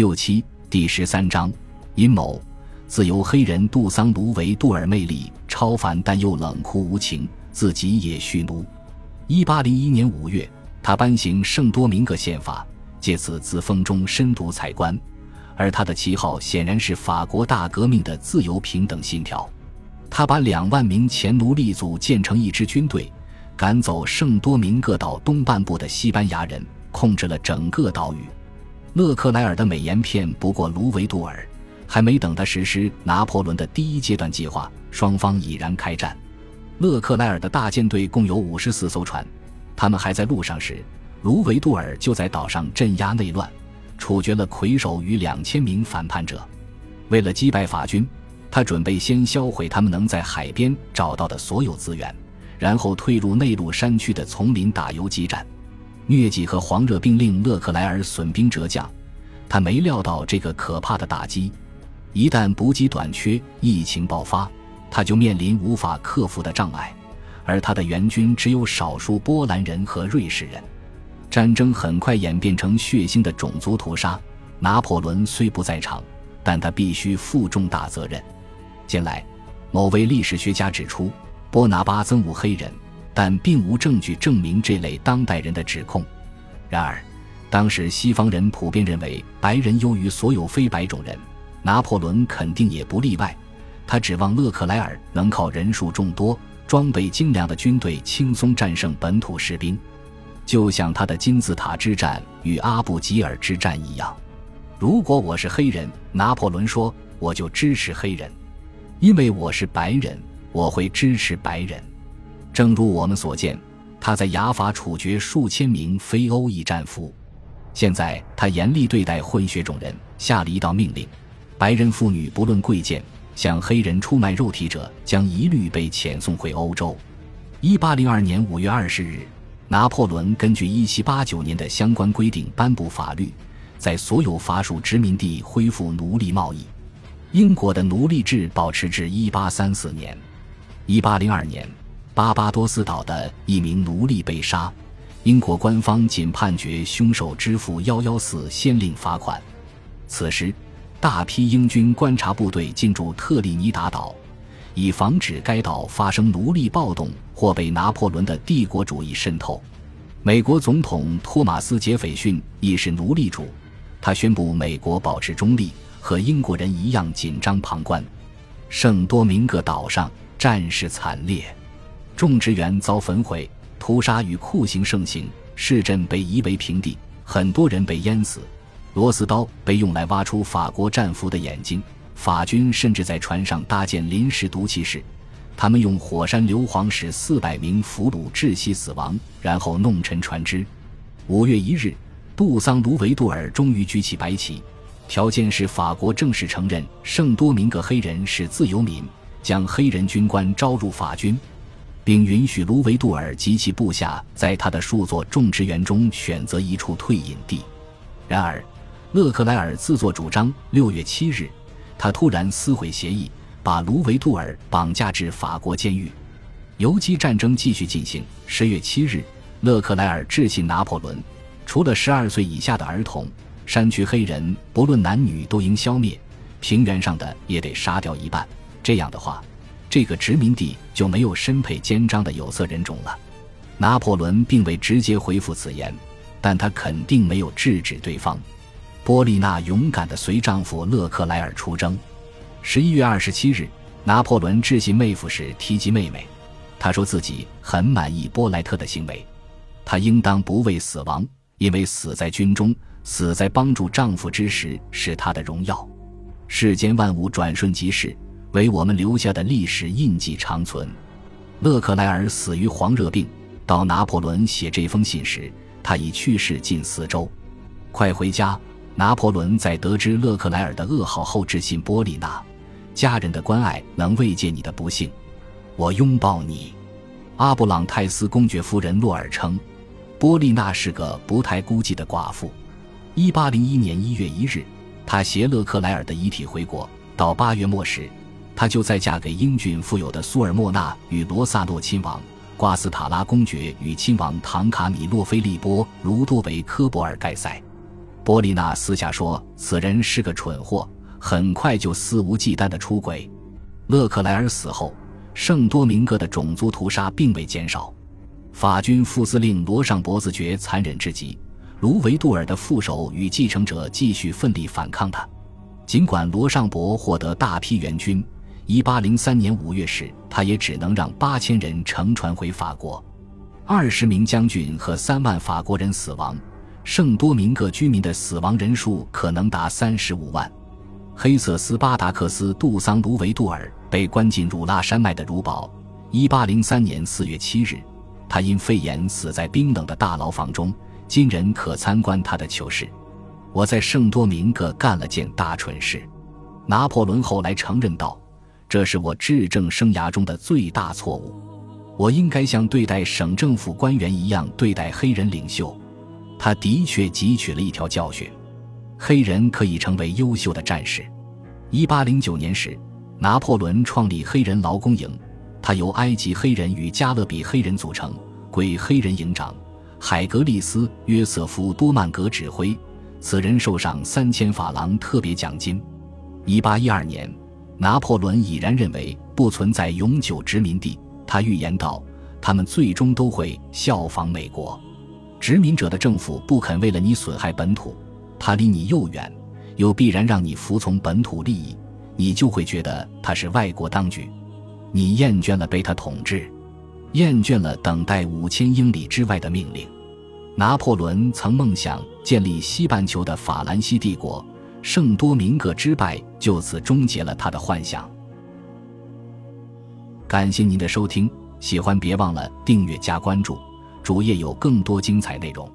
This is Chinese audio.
六七第十三章阴谋。自由黑人杜桑·卢维杜尔魅力超凡，但又冷酷无情，自己也蓄奴。一八零一年五月，他颁行圣多明各宪法，借此自封中深独采官。而他的旗号显然是法国大革命的自由平等信条。他把两万名前奴隶组建成一支军队，赶走圣多明各岛东半部的西班牙人，控制了整个岛屿。勒克莱尔的美颜片不过卢维杜尔。还没等他实施拿破仑的第一阶段计划，双方已然开战。勒克莱尔的大舰队共有五十四艘船，他们还在路上时，卢维杜尔就在岛上镇压内乱，处决了魁首与两千名反叛者。为了击败法军，他准备先销毁他们能在海边找到的所有资源，然后退入内陆山区的丛林打游击战。疟疾和黄热病令勒克莱尔损兵折将，他没料到这个可怕的打击。一旦补给短缺，疫情爆发，他就面临无法克服的障碍，而他的援军只有少数波兰人和瑞士人。战争很快演变成血腥的种族屠杀。拿破仑虽不在场，但他必须负重大责任。近来，某位历史学家指出，波拿巴憎恶黑人，但并无证据证明这类当代人的指控。然而，当时西方人普遍认为白人优于所有非白种人。拿破仑肯定也不例外，他指望勒克莱尔能靠人数众多、装备精良的军队轻松战胜本土士兵，就像他的金字塔之战与阿布吉尔之战一样。如果我是黑人，拿破仑说，我就支持黑人；因为我是白人，我会支持白人。正如我们所见，他在雅法处决数千名非欧裔战俘。现在他严厉对待混血种人，下了一道命令。白人妇女不论贵贱，向黑人出卖肉体者将一律被遣送回欧洲。一八零二年五月二十日，拿破仑根据一七八九年的相关规定颁布法律，在所有法属殖民地恢复奴隶贸易。英国的奴隶制保持至一八三四年。一八零二年，巴巴多斯岛的一名奴隶被杀，英国官方仅判决凶手支付幺幺四先令罚款。此时。大批英军观察部队进驻特立尼达岛，以防止该岛发生奴隶暴动或被拿破仑的帝国主义渗透。美国总统托马斯·杰斐逊亦是奴隶主，他宣布美国保持中立，和英国人一样紧张旁观。圣多明各岛上战事惨烈，种植园遭焚毁，屠杀与酷刑盛行，市镇被夷为平地，很多人被淹死。螺丝刀被用来挖出法国战俘的眼睛，法军甚至在船上搭建临时毒气室，他们用火山硫磺使四百名俘虏窒息死亡，然后弄沉船只。五月一日，杜桑·卢维杜尔终于举起白旗，条件是法国正式承认圣多明各黑人是自由民，将黑人军官招入法军，并允许卢维杜尔及其部下在他的数座种植园中选择一处退隐地。然而，勒克莱尔自作主张。六月七日，他突然撕毁协议，把卢维杜尔绑架至法国监狱。游击战争继续进行。十月七日，勒克莱尔致信拿破仑，除了十二岁以下的儿童，山区黑人不论男女都应消灭，平原上的也得杀掉一半。这样的话，这个殖民地就没有身佩肩章的有色人种了。拿破仑并未直接回复此言，但他肯定没有制止对方。波丽娜勇敢地随丈夫勒克莱尔出征。十一月二十七日，拿破仑致信妹夫时提及妹妹，他说自己很满意波莱特的行为，她应当不畏死亡，因为死在军中、死在帮助丈夫之时是她的荣耀。世间万物转瞬即逝，为我们留下的历史印记长存。勒克莱尔死于黄热病。到拿破仑写这封信时，他已去世近四周。快回家。拿破仑在得知勒克莱尔的噩耗后，致信波利娜：“家人的关爱能慰藉你的不幸，我拥抱你。”阿布朗泰斯公爵夫人洛尔称，波利娜是个不太孤寂的寡妇。一八零一年一月一日，她携勒克莱尔的遗体回国。到八月末时，她就再嫁给英俊富有的苏尔莫纳与罗萨诺亲王、瓜斯塔拉公爵与亲王唐卡米洛菲利波卢多维科博尔盖塞。波利娜私下说，此人是个蠢货，很快就肆无忌惮的出轨。勒克莱尔死后，圣多明戈的种族屠杀并未减少。法军副司令罗尚博自觉残忍至极，卢维杜尔的副手与继承者继续奋力反抗他。尽管罗尚博获得大批援军，1803年5月时，他也只能让8000人乘船回法国。二十名将军和三万法国人死亡，圣多明各居民的死亡人数可能达三十五万。黑色斯巴达克斯·杜桑·卢维杜尔被关进汝拉山脉的汝堡。1803年4月7日，他因肺炎死在冰冷的大牢房中。今人可参观他的囚室。我在圣多明各干了件大蠢事，拿破仑后来承认道：“这是我治政生涯中的最大错误。我应该像对待省政府官员一样对待黑人领袖。”他的确汲取了一条教训：黑人可以成为优秀的战士。一八零九年时，拿破仑创立黑人劳工营，他由埃及黑人与加勒比黑人组成，归黑人营长海格利斯·约瑟夫·多曼格指挥。此人受赏三千法郎特别奖金。一八一二年，拿破仑已然认为不存在永久殖民地。他预言道：“他们最终都会效仿美国。殖民者的政府不肯为了你损害本土，他离你又远，又必然让你服从本土利益，你就会觉得他是外国当局。你厌倦了被他统治，厌倦了等待五千英里之外的命令。”拿破仑曾梦想建立西半球的法兰西帝国，圣多明戈之败就此终结了他的幻想。感谢您的收听，喜欢别忘了订阅加关注，主页有更多精彩内容。